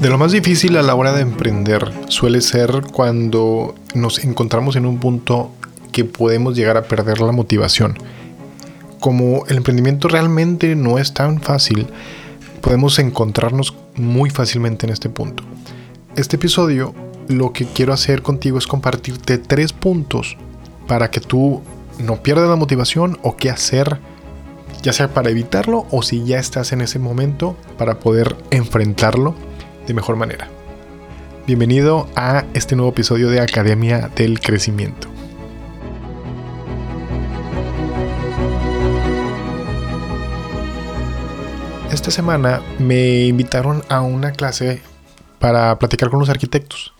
De lo más difícil a la hora de emprender suele ser cuando nos encontramos en un punto que podemos llegar a perder la motivación. Como el emprendimiento realmente no es tan fácil, podemos encontrarnos muy fácilmente en este punto. Este episodio lo que quiero hacer contigo es compartirte tres puntos para que tú no pierdas la motivación o qué hacer, ya sea para evitarlo o si ya estás en ese momento para poder enfrentarlo de mejor manera. Bienvenido a este nuevo episodio de Academia del Crecimiento. Esta semana me invitaron a una clase para platicar con los arquitectos.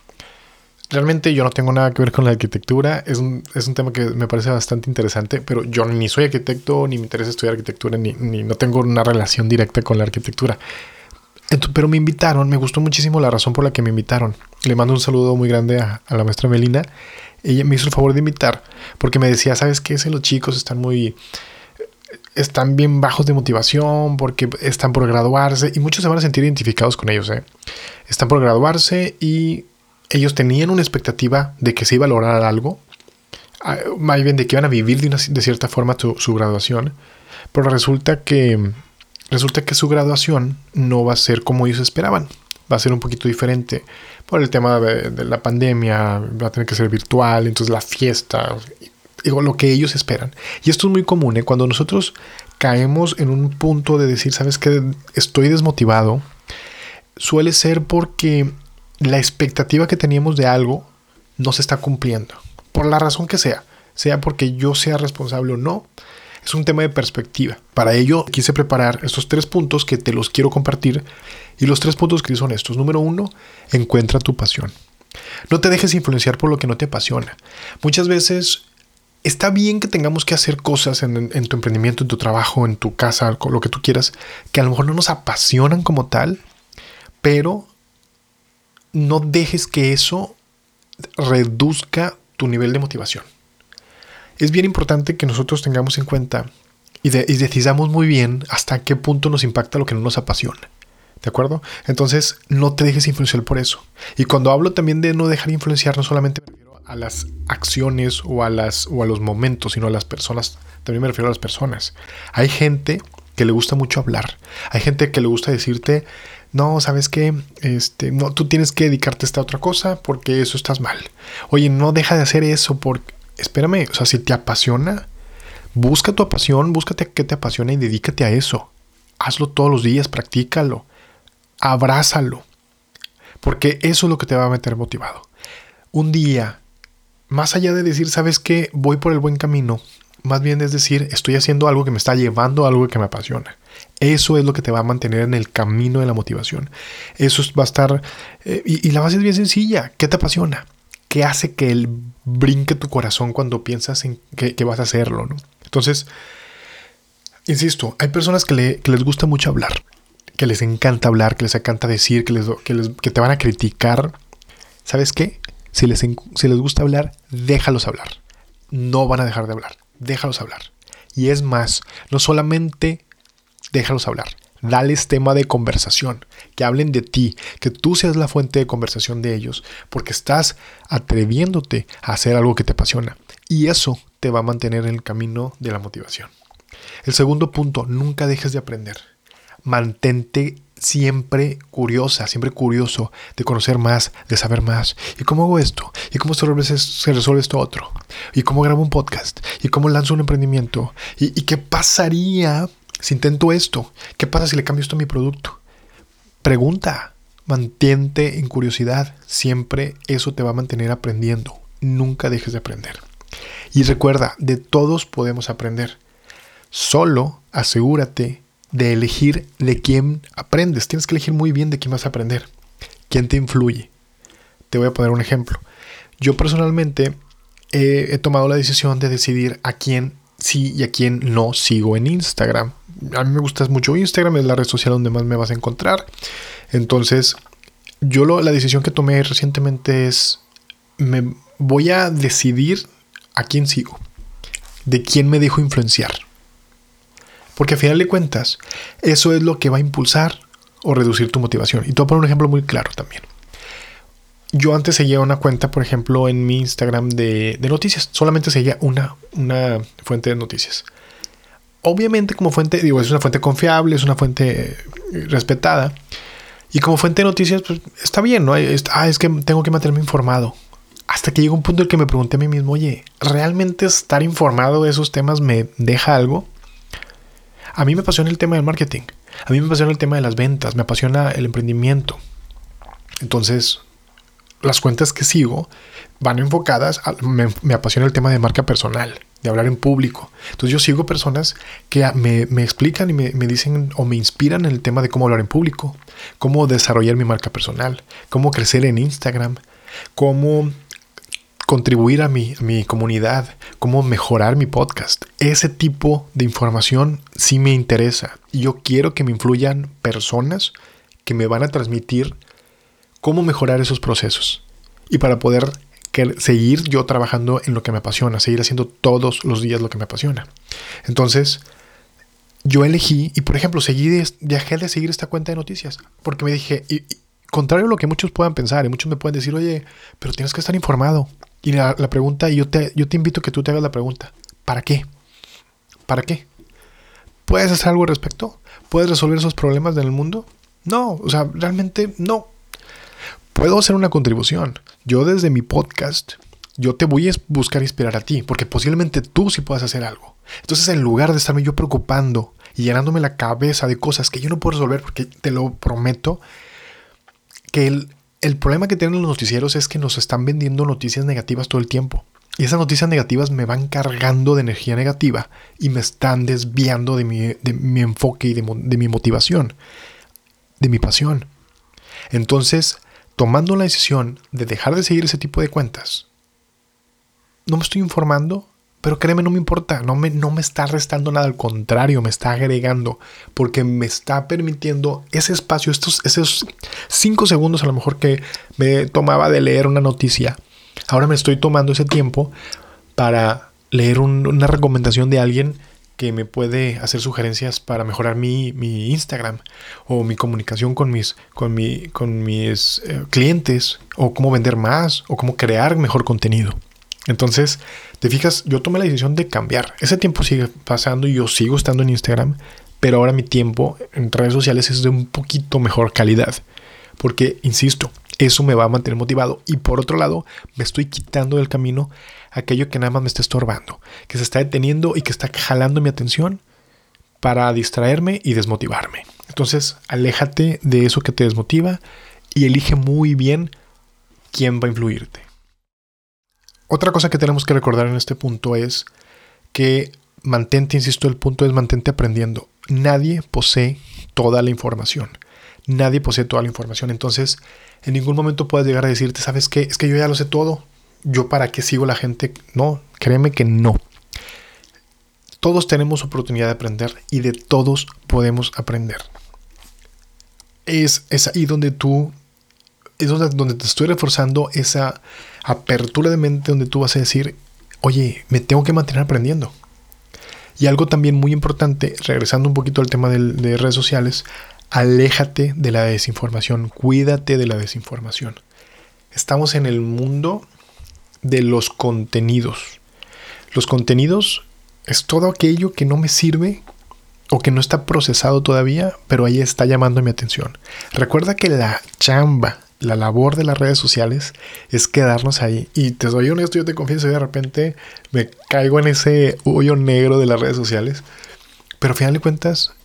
Realmente yo no tengo nada que ver con la arquitectura, es un, tema que me parece bastante interesante, pero yo ni soy arquitecto, ni me interesa estudiar arquitectura, ni, ni no tengo una relación directa con la arquitectura pero me invitaron, me gustó muchísimo la razón por la que me invitaron. Le mando un saludo muy grande a, la maestra Melina. Ella me hizo el favor de invitar porque me decía, ¿sabes qué? Si los chicos están muy... Están bien bajos de motivación porque están por graduarse y muchos se van a sentir identificados con ellos. ¿eh? Están por graduarse y ellos tenían una expectativa de que se iba a lograr algo, más bien de que iban a vivir de, de cierta forma su graduación, pero resulta que resulta que su graduación no va a ser como ellos esperaban. Va a ser un poquito diferente por el tema de, la pandemia, va a tener que ser virtual, entonces la fiesta, digo, lo que ellos esperan. Y esto es muy común, ¿eh? cuando nosotros caemos en un punto de decir, sabes que estoy desmotivado, suele ser porque la expectativa que teníamos de algo no se está cumpliendo, por la razón que sea, sea porque yo sea responsable o no, es un tema de perspectiva. Para ello quise preparar estos tres puntos que te los quiero compartir. Y los tres puntos que son estos. Número uno, encuentra tu pasión. No te dejes influenciar por lo que no te apasiona. Muchas veces está bien que tengamos que hacer cosas en, tu emprendimiento, en tu trabajo, en tu casa, lo que tú quieras, que a lo mejor no nos apasionan como tal, pero no dejes que eso reduzca tu nivel de motivación es bien importante que nosotros tengamos en cuenta y, decidamos muy bien hasta qué punto nos impacta lo que no nos apasiona. ¿De acuerdo? Entonces, no te dejes influenciar por eso. Y cuando hablo también de no dejar influenciar, no solamente me refiero a las acciones o a, las, o a los momentos, sino a las personas. También me refiero a las personas. Hay gente que le gusta mucho hablar. Hay gente que le gusta decirte, no, ¿sabes qué? Este, no, tú tienes que dedicarte a esta otra cosa porque eso estás mal. Oye, no deja de hacer eso porque espérame, o sea, si te apasiona, busca tu pasión, búscate qué te apasiona y dedícate a eso. Hazlo todos los días, practícalo, abrázalo, porque eso es lo que te va a meter motivado. Un día, más allá de decir, ¿sabes qué? Voy por el buen camino, más bien es decir, estoy haciendo algo que me está llevando a algo que me apasiona. Eso es lo que te va a mantener en el camino de la motivación. Eso va a estar... Eh, y, y, la base es bien sencilla. ¿Qué te apasiona? ¿Qué hace que él brinque tu corazón cuando piensas en que, vas a hacerlo? ¿no? Entonces, insisto, hay personas que, les gusta mucho hablar, que les encanta hablar, que les encanta decir, que, les, que, te van a criticar. ¿Sabes qué? Si les, si les gusta hablar, déjalos hablar. No van a dejar de hablar. Déjalos hablar. Y es más, no solamente déjalos hablar, Dales tema de conversación, que hablen de ti, que tú seas la fuente de conversación de ellos, porque estás atreviéndote a hacer algo que te apasiona. Y eso te va a mantener en el camino de la motivación. El segundo punto, nunca dejes de aprender. Mantente siempre curiosa, siempre curioso de conocer más, de saber más. ¿Y cómo hago esto? ¿Y cómo se resuelve, esto otro? ¿Y cómo grabo un podcast? ¿Y cómo lanzo un emprendimiento? ¿Y, y qué pasaría si intento esto, ¿qué pasa si le cambio esto a mi producto? Pregunta, mantente en curiosidad. Siempre eso te va a mantener aprendiendo. Nunca dejes de aprender. Y recuerda, de todos podemos aprender. Solo asegúrate de elegir de quién aprendes. Tienes que elegir muy bien de quién vas a aprender. ¿Quién te influye? Te voy a poner un ejemplo. Yo personalmente he tomado la decisión de decidir a quién sí y a quién no sigo en Instagram a mí me gusta mucho Instagram, es la red social donde más me vas a encontrar. Entonces, yo la decisión que tomé recientemente es, me voy a decidir a quién sigo, de quién me dejo influenciar. Porque a final de cuentas, eso es lo que va a impulsar o reducir tu motivación. Y te voy a poner un ejemplo muy claro también. Yo antes seguía una cuenta, por ejemplo, en mi Instagram de, noticias. Solamente seguía una, una fuente de noticias. Obviamente como fuente, digo, es una fuente confiable, es una fuente eh, respetada. Y como fuente de noticias, pues está bien, ¿no? ah, es que tengo que mantenerme informado. Hasta que llegó un punto en el que me pregunté a mí mismo, oye, ¿realmente estar informado de esos temas me deja algo? A mí me apasiona el tema del marketing. A mí me apasiona el tema de las ventas. Me apasiona el emprendimiento. Entonces, las cuentas que sigo van enfocadas, me, apasiona el tema de marca personal, de hablar en público. Entonces yo sigo personas que me, explican y me, dicen o me inspiran en el tema de cómo hablar en público, cómo desarrollar mi marca personal, cómo crecer en Instagram, cómo contribuir a mi, mi comunidad, cómo mejorar mi podcast. Ese tipo de información sí me interesa. Y yo quiero que me influyan personas que me van a transmitir cómo mejorar esos procesos. Y para poder seguir yo trabajando en lo que me apasiona, seguir haciendo todos los días lo que me apasiona. Entonces, yo elegí, y por ejemplo, seguí dejé de seguir esta cuenta de noticias, porque me dije, y, contrario a lo que muchos puedan pensar, y muchos me pueden decir, oye, pero tienes que estar informado. Y la, pregunta, y yo te, yo te invito a que tú te hagas la pregunta, ¿para qué? ¿Para qué? ¿Puedes hacer algo al respecto? ¿Puedes resolver esos problemas del mundo? No, o sea, realmente no puedo hacer una contribución. Yo desde mi podcast, yo te voy a buscar inspirar a ti, porque posiblemente tú sí puedas hacer algo. Entonces, en lugar de estarme yo preocupando y llenándome la cabeza de cosas que yo no puedo resolver, porque te lo prometo, que el, el problema que tienen los noticieros es que nos están vendiendo noticias negativas todo el tiempo. Y esas noticias negativas me van cargando de energía negativa y me están desviando de mi, de mi enfoque y de, de mi motivación, de mi pasión. Entonces, tomando la decisión de dejar de seguir ese tipo de cuentas, no me estoy informando, pero créeme, no me importa, no me, no me está restando nada, al contrario, me está agregando, porque me está permitiendo ese espacio, estos, esos cinco segundos a lo mejor que me tomaba de leer una noticia. Ahora me estoy tomando ese tiempo para leer una recomendación de alguien que me puede hacer sugerencias para mejorar mi, Instagram o mi comunicación con mis, con mi, con mis eh, clientes o cómo vender más o cómo crear mejor contenido. Entonces, te fijas, yo tomé la decisión de cambiar. Ese tiempo sigue pasando y yo sigo estando en Instagram, pero ahora mi tiempo en redes sociales es de un poquito mejor calidad. Porque, insisto, eso me va a mantener motivado. Y por otro lado, me estoy quitando del camino aquello que nada más me está estorbando, que se está deteniendo y que está jalando mi atención para distraerme y desmotivarme. Entonces, aléjate de eso que te desmotiva y elige muy bien quién va a influirte. Otra cosa que tenemos que recordar en este punto es que mantente, insisto, el punto es mantente aprendiendo. Nadie posee toda la información. Nadie posee toda la información. Entonces, en ningún momento puedes llegar a decirte, ¿sabes qué? Es que yo ya lo sé todo yo para qué sigo la gente. No, créeme que no. Todos tenemos oportunidad de aprender y de todos podemos aprender. Es, es ahí donde tú, es donde, donde te estoy reforzando esa apertura de mente donde tú vas a decir, oye, me tengo que mantener aprendiendo. Y algo también muy importante, regresando un poquito al tema de redes sociales, aléjate de la desinformación, cuídate de la desinformación. Estamos en el mundo de los contenidos. Los contenidos es todo aquello que no me sirve o que no está procesado todavía, pero ahí está llamando mi atención. Recuerda que la chamba, la labor de las redes sociales es quedarnos ahí. Y te soy honesto, yo te confieso, de repente me caigo en ese hoyo negro de las redes sociales. Pero al final de cuentas,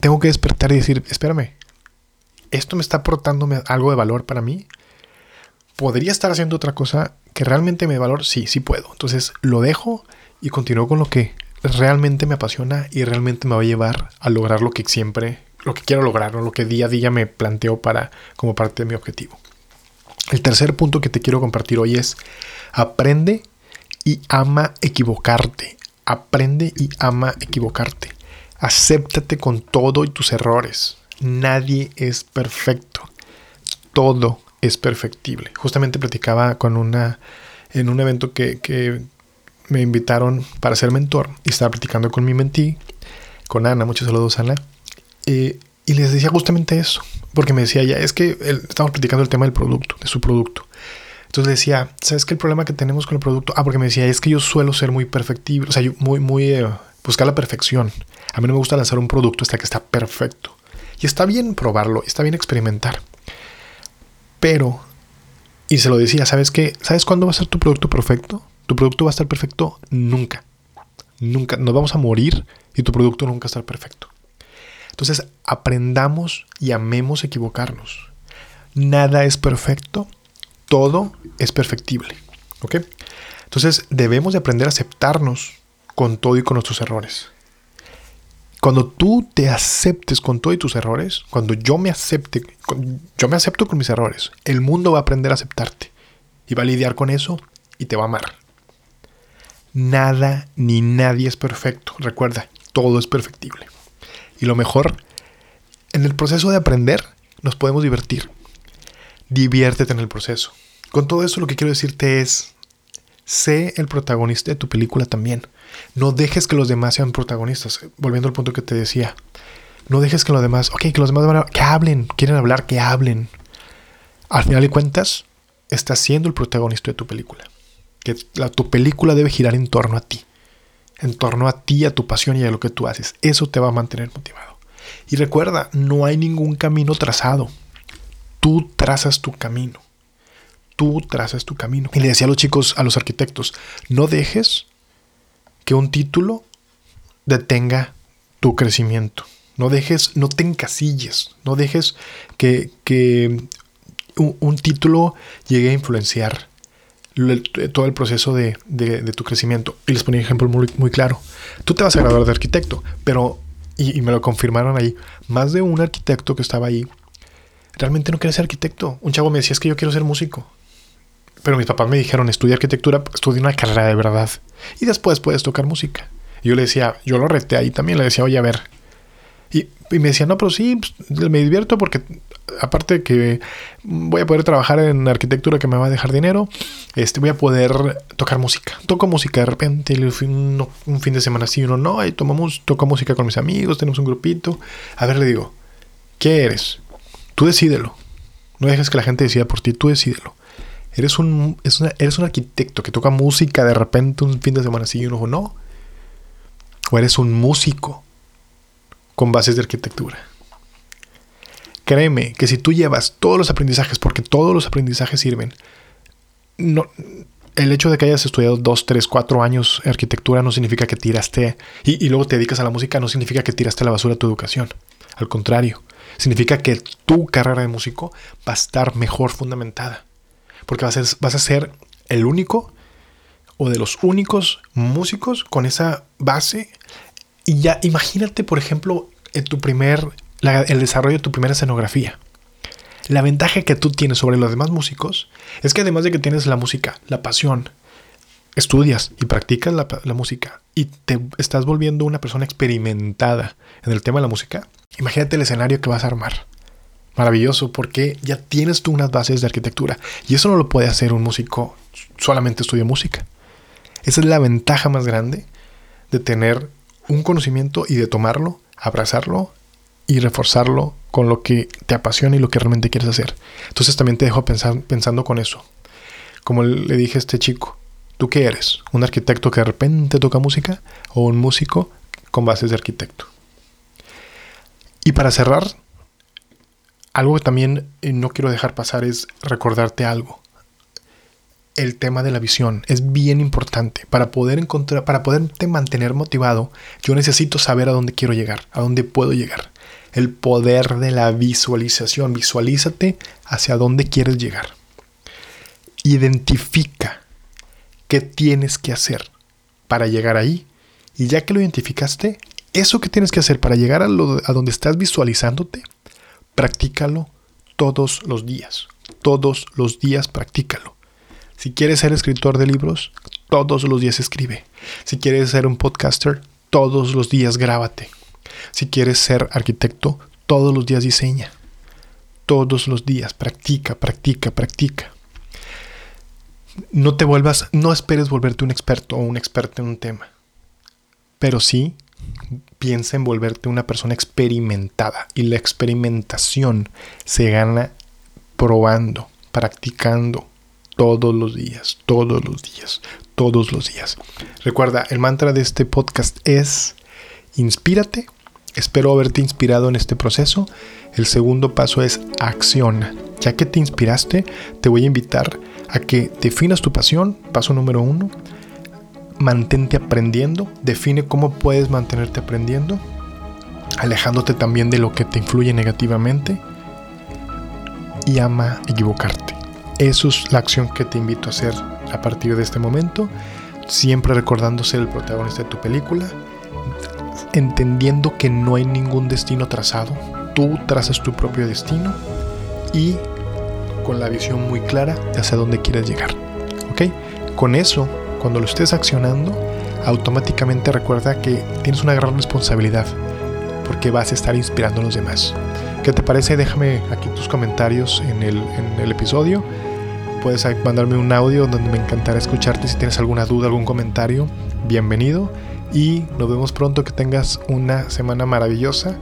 tengo que despertar y decir, espérame, ¿esto me está aportando algo de valor para mí? ¿Podría estar haciendo otra cosa que realmente me dé valor, sí, sí puedo. Entonces lo dejo y continúo con lo que realmente me apasiona y realmente me va a llevar a lograr lo que siempre, lo que quiero lograr, lo que día a día me planteo para como parte de mi objetivo. El tercer punto que te quiero compartir hoy es aprende y ama equivocarte. Aprende y ama equivocarte. Acéptate con todo y tus errores. Nadie es perfecto. Todo es perfectible. Justamente platicaba con una, en un evento que, me invitaron para ser mentor y estaba platicando con mi mentí, con Ana, muchos saludos Ana, eh, Y les decía justamente eso, porque me decía, ya, es que estamos platicando el tema del producto, de su producto. Entonces decía, ¿sabes qué el problema que tenemos con el producto? Ah, porque me decía, es que yo suelo ser muy perfectible, o sea, yo muy, muy, eh, buscar la perfección. A mí no me gusta lanzar un producto hasta que está perfecto. Y está bien probarlo, está bien experimentar. Pero, y se lo decía, ¿sabes qué? ¿Sabes cuándo va a ser tu producto perfecto? Tu producto va a estar perfecto nunca. Nunca. Nos vamos a morir y tu producto nunca va a estar perfecto. Entonces, aprendamos y amemos equivocarnos. Nada es perfecto, todo es perfectible. ¿Ok? Entonces, debemos de aprender a aceptarnos con todo y con nuestros errores. Cuando tú te aceptes con todo y tus errores, cuando yo me acepte, yo me acepto con mis errores, el mundo va a aprender a aceptarte y va a lidiar con eso y te va a amar. Nada ni nadie es perfecto. Recuerda, todo es perfectible. Y lo mejor, en el proceso de aprender, nos podemos divertir. Diviértete en el proceso. Con todo eso lo que quiero decirte es, sé el protagonista de tu película también. No dejes que los demás sean protagonistas. Volviendo al punto que te decía. No dejes que los demás, ok, que los demás van a, que hablen, quieren hablar, que hablen. Al final de cuentas, estás siendo el protagonista de tu película. Que tu película debe girar en torno a ti. En torno a ti, a tu pasión y a lo que tú haces. Eso te va a mantener motivado. Y recuerda, no hay ningún camino trazado. Tú trazas tu camino. Tú trazas tu camino. Y le decía a los chicos, a los arquitectos, no dejes que un título detenga tu crecimiento. No dejes, no te encasilles, no dejes que, un, título llegue a influenciar todo el proceso de, tu crecimiento. Y les ponía un ejemplo muy, muy, claro. Tú te vas a graduar de arquitecto, pero, y, y, me lo confirmaron ahí, más de un arquitecto que estaba ahí, realmente no quería ser arquitecto. Un chavo me decía, es que yo quiero ser músico. Pero mis papás me dijeron, estudia arquitectura, estudia una carrera de verdad. Y después puedes tocar música. Y yo le decía, yo lo reté ahí también, le decía, oye, a ver. Y, me decía, no, pero sí, pues, me divierto porque aparte de que voy a poder trabajar en arquitectura que me va a dejar dinero, este, voy a poder tocar música. Toco música de repente, un, fin de semana sí, uno no, ahí tomamos, toco música con mis amigos, tenemos un grupito. A ver, le digo, ¿qué eres? Tú decídelo. No dejes que la gente decida por ti, tú decídelo. Eres un, eres un arquitecto que toca música de repente un fin de semana así y uno no. O eres un músico con bases de arquitectura. Créeme que si tú llevas todos los aprendizajes, porque todos los aprendizajes sirven, no, el hecho de que hayas estudiado dos, tres, cuatro años arquitectura no significa que tiraste y, y, luego te dedicas a la música, no significa que tiraste a la basura tu educación. Al contrario, significa que tu carrera de músico va a estar mejor fundamentada porque vas a, ser, el único o de los únicos músicos con esa base. Y ya imagínate, por ejemplo, tu primer, el desarrollo de tu primera escenografía. La ventaja que tú tienes sobre los demás músicos es que además de que tienes la música, la pasión, estudias y practicas la, música y te estás volviendo una persona experimentada en el tema de la música, imagínate el escenario que vas a armar maravilloso porque ya tienes tú unas bases de arquitectura y eso no lo puede hacer un músico solamente estudia música. Esa es la ventaja más grande de tener un conocimiento y de tomarlo, abrazarlo y reforzarlo con lo que te apasiona y lo que realmente quieres hacer. Entonces también te dejo pensar, pensando con eso. Como le dije a este chico, ¿tú qué eres? ¿Un arquitecto que de repente toca música o un músico con bases de arquitecto? Y para cerrar, algo que también eh, no quiero dejar pasar es recordarte algo. El tema de la visión es bien importante. Para poder encontrar, para poderte mantener motivado, yo necesito saber a dónde quiero llegar, a dónde puedo llegar. El poder de la visualización. Visualízate hacia dónde quieres llegar. Identifica qué tienes que hacer para llegar ahí. Y ya que lo identificaste, eso que tienes que hacer para llegar a, a donde estás visualizándote, practícalo todos los días. Todos los días practícalo. Si quieres ser escritor de libros, todos los días escribe. Si quieres ser un podcaster, todos los días grábate. Si quieres ser arquitecto, todos los días diseña. Todos los días practica, practica, practica. No te vuelvas, no esperes volverte un experto o un experto en un tema. Pero sí, piensa en volverte una persona experimentada. Y la experimentación se gana probando, practicando todos los días, todos los días, todos los días. Recuerda, el mantra de este podcast es inspírate. Espero haberte inspirado en este proceso. El segundo paso es acciona. Ya que te inspiraste, te voy a invitar a que definas tu pasión. Paso número uno mantente aprendiendo, define cómo puedes mantenerte aprendiendo, alejándote también de lo que te influye negativamente y ama equivocarte. Eso es la acción que te invito a hacer a partir de este momento, siempre recordando ser el protagonista de tu película, entendiendo que no hay ningún destino trazado, tú trazas tu propio destino y con la visión muy clara de hacia dónde quieres llegar. ¿Ok? Con eso cuando lo estés accionando, automáticamente recuerda que tienes una gran responsabilidad porque vas a estar inspirando a los demás. ¿Qué te parece? Déjame aquí tus comentarios en el, episodio. Puedes mandarme un audio donde me encantará escucharte. Si tienes alguna duda, algún comentario, bienvenido. Y nos vemos pronto. Que tengas una semana maravillosa.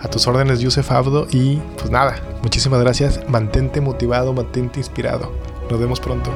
A tus órdenes, Yusef Abdo. Y pues nada, muchísimas gracias. Mantente motivado, mantente inspirado. Nos vemos pronto.